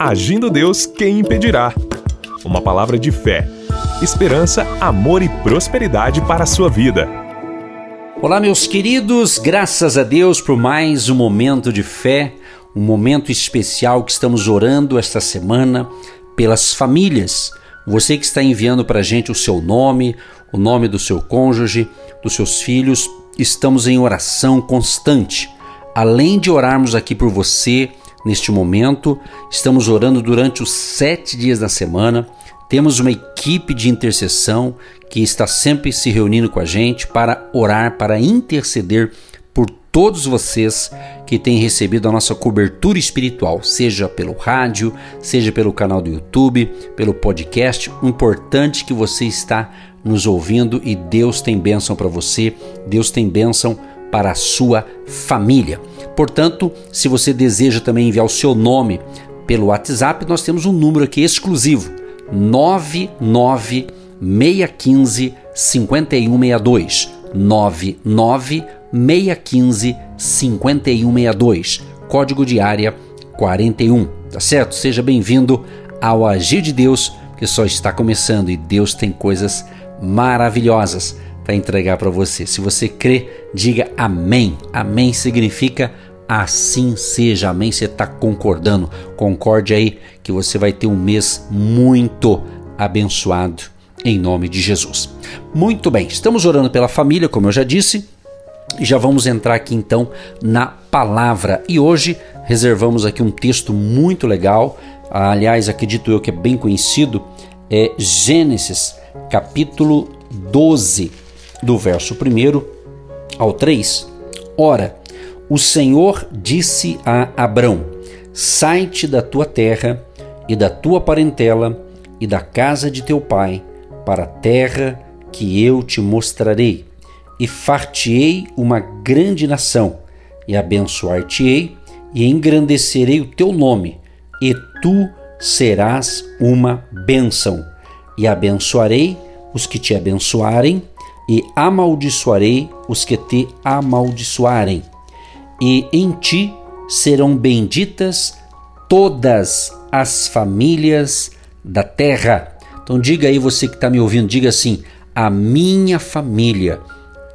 Agindo Deus, quem impedirá? Uma palavra de fé, esperança, amor e prosperidade para a sua vida. Olá, meus queridos, graças a Deus por mais um momento de fé, um momento especial que estamos orando esta semana pelas famílias. Você que está enviando para a gente o seu nome, o nome do seu cônjuge, dos seus filhos, estamos em oração constante. Além de orarmos aqui por você neste momento, estamos orando durante os sete dias da semana. Temos uma equipe de intercessão que está sempre se reunindo com a gente para orar, para interceder por todos vocês que têm recebido a nossa cobertura espiritual, seja pelo rádio, seja pelo canal do YouTube, pelo podcast. O importante que você está nos ouvindo e Deus tem bênção para você, Deus tem bênção para a sua família. Portanto, se você deseja também enviar o seu nome pelo WhatsApp, nós temos um número aqui exclusivo: 99615 5162. 99615 5162. Código de área 41. Tá certo? Seja bem-vindo ao Agir de Deus, que só está começando e Deus tem coisas maravilhosas para entregar para você. Se você crê, diga amém. Amém significa assim seja. Amém. Você está concordando? Concorde aí que você vai ter um mês muito abençoado em nome de Jesus. Muito bem, estamos orando pela família, como eu já disse. E já vamos entrar aqui então na palavra. E hoje reservamos aqui um texto muito legal. Aliás, acredito eu que é bem conhecido. É Gênesis capítulo 12, do verso 1 ao 3. Ora, o Senhor disse a Abrão: Sai-te da tua terra e da tua parentela e da casa de teu pai, para a terra que eu te mostrarei, e far-te-ei uma grande nação, e abençoar-te-ei, e engrandecerei o teu nome, e tu serás uma bênção e abençoarei os que te abençoarem, e amaldiçoarei os que te amaldiçoarem. E em ti serão benditas todas as famílias da terra. Então diga aí você que está me ouvindo, diga assim: a minha família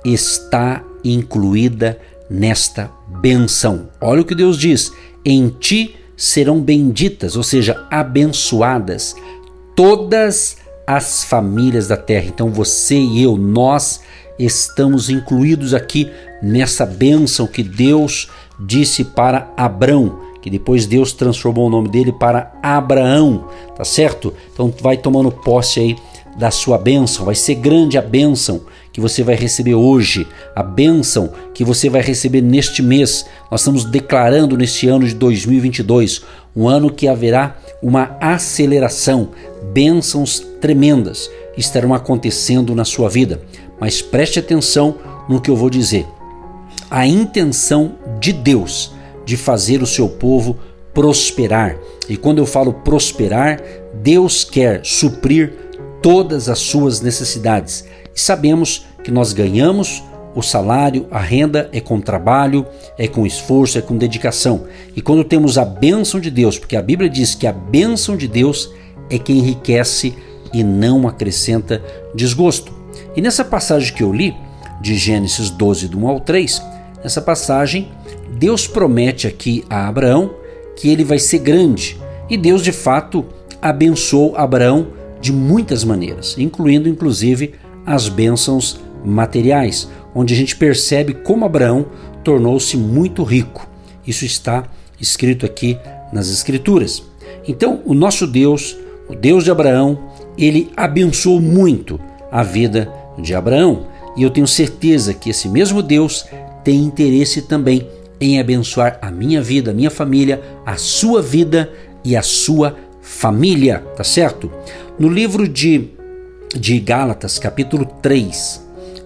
está incluída nesta benção. Olha o que Deus diz: em ti serão benditas, ou seja, abençoadas todas as famílias da terra. Então você e eu, nós estamos incluídos aqui nessa bênção que Deus disse para Abrão, que depois Deus transformou o nome dele para Abraão, tá certo? Então vai tomando posse aí da sua bênção, vai ser grande a bênção que você vai receber hoje, a bênção que você vai receber neste mês. Nós estamos declarando neste ano de 2022, um ano que haverá uma aceleração, bênçãos tremendas estarão acontecendo na sua vida. Mas preste atenção no que eu vou dizer. A intenção de Deus de fazer o seu povo prosperar. E quando eu falo prosperar, Deus quer suprir todas as suas necessidades. E sabemos que nós ganhamos o salário, a renda é com trabalho, é com esforço, é com dedicação. E quando temos a bênção de Deus, porque a Bíblia diz que a bênção de Deus é que enriquece e não acrescenta desgosto. E nessa passagem que eu li, de Gênesis 12, do 1 ao 3, nessa passagem, Deus promete aqui a Abraão que ele vai ser grande. E Deus de fato abençoou Abraão de muitas maneiras, incluindo inclusive as bênçãos materiais, onde a gente percebe como Abraão tornou-se muito rico. Isso está escrito aqui nas Escrituras. Então, o nosso Deus, o Deus de Abraão, ele abençoou muito a vida de Abraão. E eu tenho certeza que esse mesmo Deus tem interesse também em abençoar a minha vida, a minha família, a sua vida e a sua família, tá certo? No livro de, de Gálatas, capítulo 3,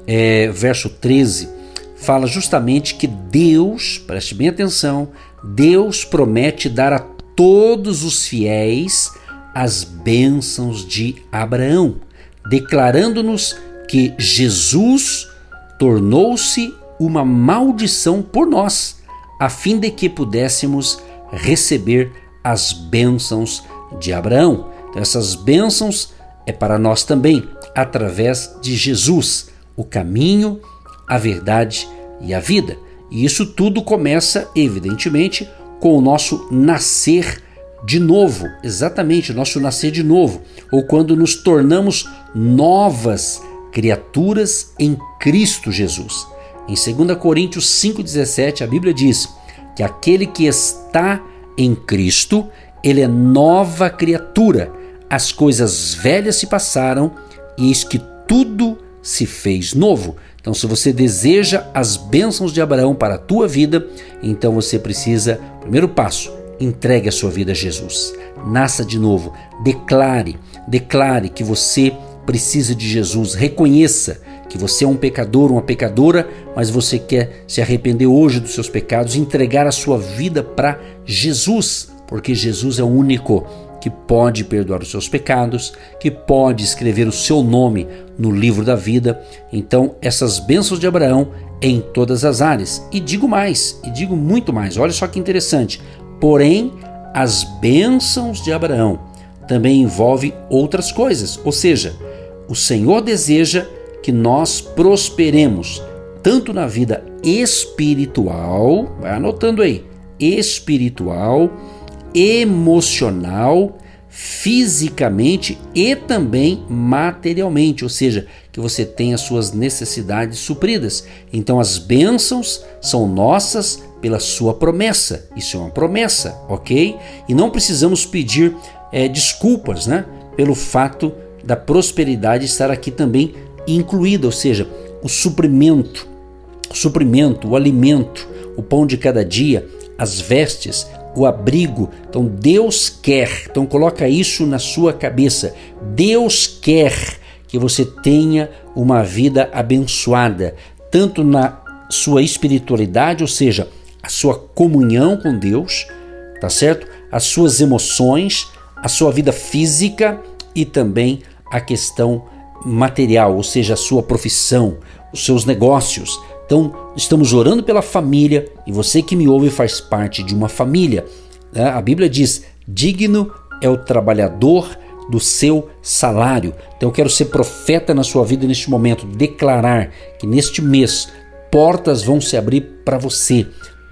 é, verso 13, fala justamente que Deus, preste bem atenção, Deus promete dar a todos os fiéis as bênçãos de Abraão, declarando-nos que Jesus tornou-se uma maldição por nós, a fim de que pudéssemos receber as bênçãos de Abraão. Então, essas bênçãos é para nós também, através de Jesus, o caminho, a verdade e a vida. E isso tudo começa, evidentemente, com o nosso nascer de novo, exatamente, o nosso nascer de novo, ou quando nos tornamos novas criaturas em Cristo Jesus. Em 2 Coríntios 5,17, a Bíblia diz que aquele que está em Cristo, ele é nova criatura. As coisas velhas se passaram, e eis que tudo se fez novo. Então, se você deseja as bênçãos de Abraão para a tua vida, então você precisa, primeiro passo, entregue a sua vida a Jesus. Nasça de novo, declare, declare que você precisa de Jesus, reconheça que você é um pecador, uma pecadora, mas você quer se arrepender hoje dos seus pecados, entregar a sua vida para Jesus, porque Jesus é o único que pode perdoar os seus pecados, que pode escrever o seu nome no livro da vida. Então, essas bênçãos de Abraão em todas as áreas. E digo mais, e digo muito mais. Olha só que interessante. Porém, as bênçãos de Abraão também envolvem outras coisas, ou seja, o Senhor deseja que nós prosperemos tanto na vida espiritual, vai anotando aí, espiritual, emocional, fisicamente e também materialmente, ou seja, que você tenha suas necessidades supridas. Então as bênçãos são nossas pela sua promessa. Isso é uma promessa, ok? E não precisamos pedir é, desculpas, né? Pelo fato da prosperidade estar aqui também incluída, ou seja, o suprimento, o suprimento, o alimento, o pão de cada dia, as vestes, o abrigo. Então Deus quer, então coloca isso na sua cabeça. Deus quer que você tenha uma vida abençoada, tanto na sua espiritualidade, ou seja, a sua comunhão com Deus, tá certo? As suas emoções, a sua vida física e também a questão material, ou seja, a sua profissão, os seus negócios. Então, estamos orando pela família e você que me ouve faz parte de uma família. Né? A Bíblia diz: digno é o trabalhador do seu salário. Então, eu quero ser profeta na sua vida neste momento, declarar que neste mês portas vão se abrir para você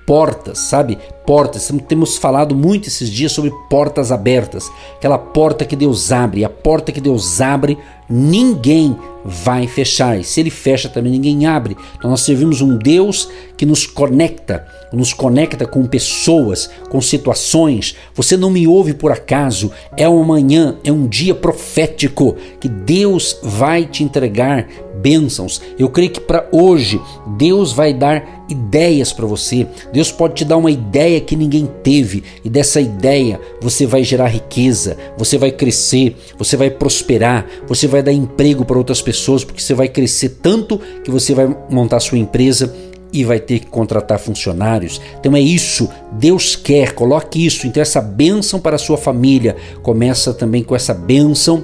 portas, sabe? Portas. Temos falado muito esses dias sobre portas abertas. Aquela porta que Deus abre. A porta que Deus abre, ninguém vai fechar. E se ele fecha também, ninguém abre. Então nós servimos um Deus que nos conecta, nos conecta com pessoas, com situações. Você não me ouve por acaso. É uma manhã, é um dia profético que Deus vai te entregar bênçãos. Eu creio que para hoje Deus vai dar ideias para você. Deus pode te dar uma ideia que ninguém teve e dessa ideia você vai gerar riqueza, você vai crescer, você vai prosperar, você vai dar emprego para outras pessoas porque você vai crescer tanto que você vai montar sua empresa e vai ter que contratar funcionários. Então é isso, Deus quer, coloque isso. Então essa bênção para a sua família começa também com essa bênção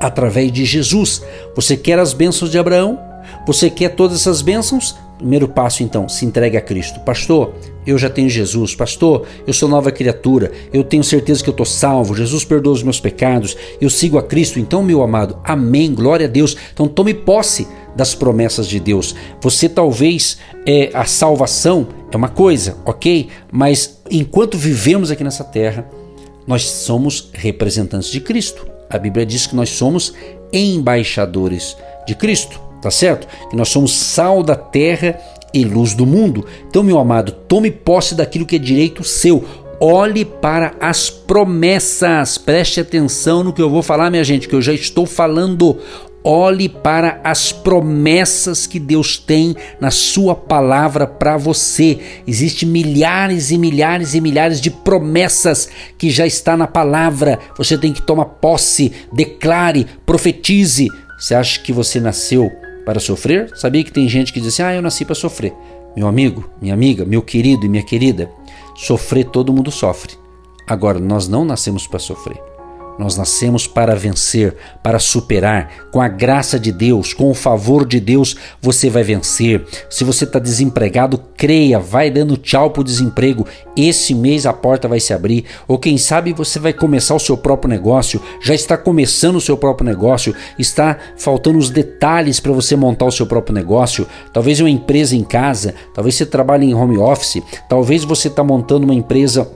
através de Jesus. Você quer as bênçãos de Abraão? Você quer todas essas bênçãos? Primeiro passo então, se entregue a Cristo. Pastor, eu já tenho Jesus. Pastor, eu sou nova criatura. Eu tenho certeza que eu estou salvo. Jesus perdoa os meus pecados. Eu sigo a Cristo. Então, meu amado, amém. Glória a Deus. Então, tome posse das promessas de Deus. Você talvez é a salvação é uma coisa, ok? Mas enquanto vivemos aqui nessa terra, nós somos representantes de Cristo. A Bíblia diz que nós somos embaixadores de Cristo, tá certo? Que nós somos sal da terra e luz do mundo. Então, meu amado, tome posse daquilo que é direito seu. Olhe para as promessas. Preste atenção no que eu vou falar, minha gente, que eu já estou falando. Olhe para as promessas que Deus tem na sua palavra para você. Existem milhares e milhares e milhares de promessas que já está na palavra. Você tem que tomar posse, declare, profetize. Você acha que você nasceu para sofrer? Sabia que tem gente que diz assim: "Ah, eu nasci para sofrer". Meu amigo, minha amiga, meu querido e minha querida, sofrer todo mundo sofre. Agora nós não nascemos para sofrer. Nós nascemos para vencer, para superar. Com a graça de Deus, com o favor de Deus, você vai vencer. Se você está desempregado, creia, vai dando tchau para o desemprego. Esse mês a porta vai se abrir. Ou quem sabe você vai começar o seu próprio negócio, já está começando o seu próprio negócio, está faltando os detalhes para você montar o seu próprio negócio. Talvez uma empresa em casa, talvez você trabalhe em home office, talvez você está montando uma empresa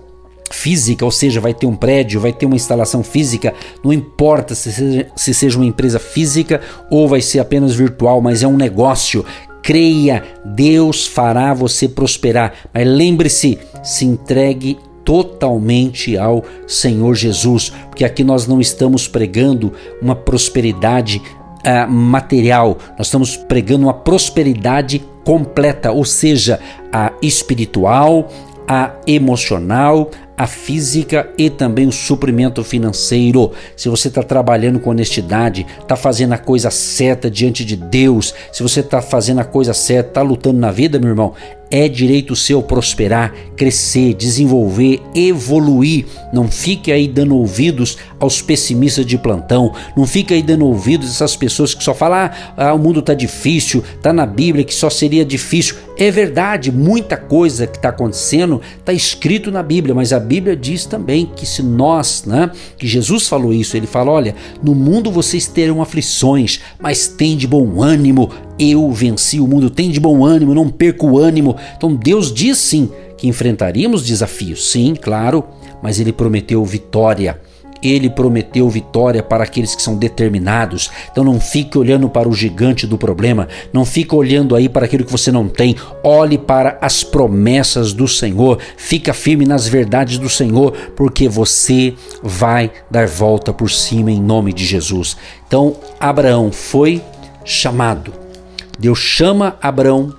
física, ou seja, vai ter um prédio, vai ter uma instalação física, não importa se seja, se seja uma empresa física ou vai ser apenas virtual, mas é um negócio. Creia, Deus fará você prosperar. Mas lembre-se, se entregue totalmente ao Senhor Jesus, porque aqui nós não estamos pregando uma prosperidade uh, material, nós estamos pregando uma prosperidade completa, ou seja, a espiritual, a emocional, a física e também o suprimento financeiro. Se você está trabalhando com honestidade, está fazendo a coisa certa diante de Deus, se você está fazendo a coisa certa, está lutando na vida, meu irmão, é direito seu prosperar, crescer, desenvolver, evoluir. Não fique aí dando ouvidos aos pessimistas de plantão. Não fique aí dando ouvidos a essas pessoas que só falam: ah, ah o mundo está difícil, está na Bíblia que só seria difícil. É verdade, muita coisa que está acontecendo está escrito na Bíblia, mas a Bíblia diz também que se nós, né, que Jesus falou isso, ele fala: olha, no mundo vocês terão aflições, mas tem de bom ânimo, eu venci o mundo, tem de bom ânimo, não perca o ânimo. Então Deus diz sim que enfrentaríamos desafios, sim, claro, mas ele prometeu vitória. Ele prometeu vitória para aqueles que são determinados. Então não fique olhando para o gigante do problema, não fique olhando aí para aquilo que você não tem. Olhe para as promessas do Senhor. Fica firme nas verdades do Senhor, porque você vai dar volta por cima em nome de Jesus. Então Abraão foi chamado Deus chama Abraão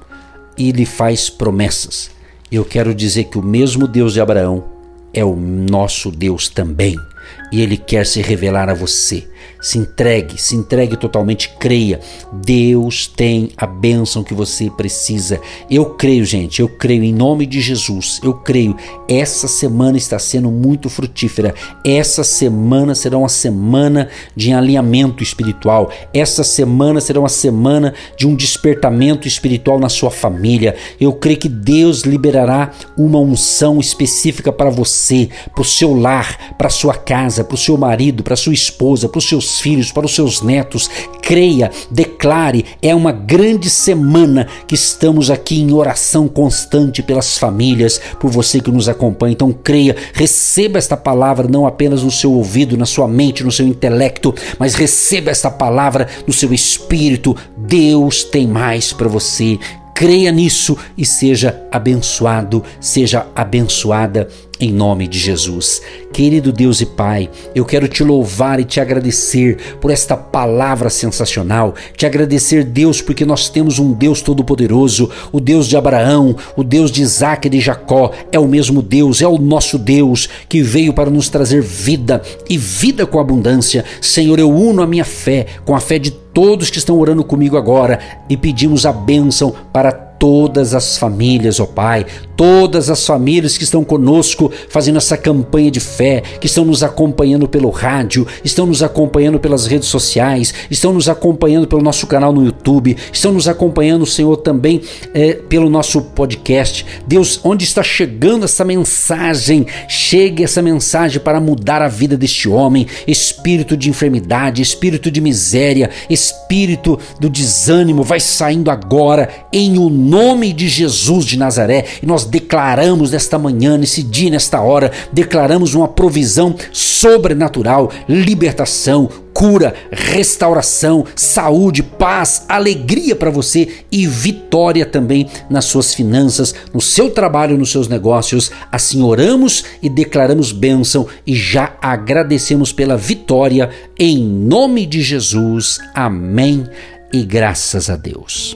e lhe faz promessas. Eu quero dizer que o mesmo Deus de Abraão é o nosso Deus também e Ele quer se revelar a você. Se entregue, se entregue totalmente, creia. Deus tem a bênção que você precisa. Eu creio, gente, eu creio em nome de Jesus. Eu creio. Essa semana está sendo muito frutífera. Essa semana será uma semana de alinhamento espiritual. Essa semana será uma semana de um despertamento espiritual na sua família. Eu creio que Deus liberará uma unção específica para você, para o seu lar, para sua casa, para o seu marido, para sua esposa, para os seus filhos, para os seus netos. Creia, declare, é uma grande semana que estamos aqui em oração constante pelas famílias, por você que nos acompanha. Então creia, receba esta palavra não apenas no seu ouvido, na sua mente, no seu intelecto, mas receba esta palavra no seu espírito. Deus tem mais para você creia nisso e seja abençoado, seja abençoada em nome de Jesus. Querido Deus e Pai, eu quero te louvar e te agradecer por esta palavra sensacional. Te agradecer, Deus, porque nós temos um Deus todo-poderoso, o Deus de Abraão, o Deus de Isaac e de Jacó. É o mesmo Deus, é o nosso Deus que veio para nos trazer vida e vida com abundância. Senhor, eu uno a minha fé com a fé de todos que estão orando comigo agora e pedimos a bênção para todas as famílias, ó oh Pai, todas as famílias que estão conosco fazendo essa campanha de fé, que estão nos acompanhando pelo rádio, estão nos acompanhando pelas redes sociais, estão nos acompanhando pelo nosso canal no YouTube, estão nos acompanhando, Senhor, também é, pelo nosso podcast. Deus, onde está chegando essa mensagem? Chegue essa mensagem para mudar a vida deste homem, espírito de enfermidade, espírito de miséria, espírito do desânimo, vai saindo agora em o nome de Jesus de Nazaré e nós declaramos nesta manhã, nesse dia, nesta hora, declaramos uma provisão sobrenatural, libertação, cura, restauração, saúde, paz, alegria para você e vitória também nas suas finanças, no seu trabalho, nos seus negócios. Assim oramos e declaramos bênção e já agradecemos pela vitória em nome de Jesus. Amém e graças a Deus.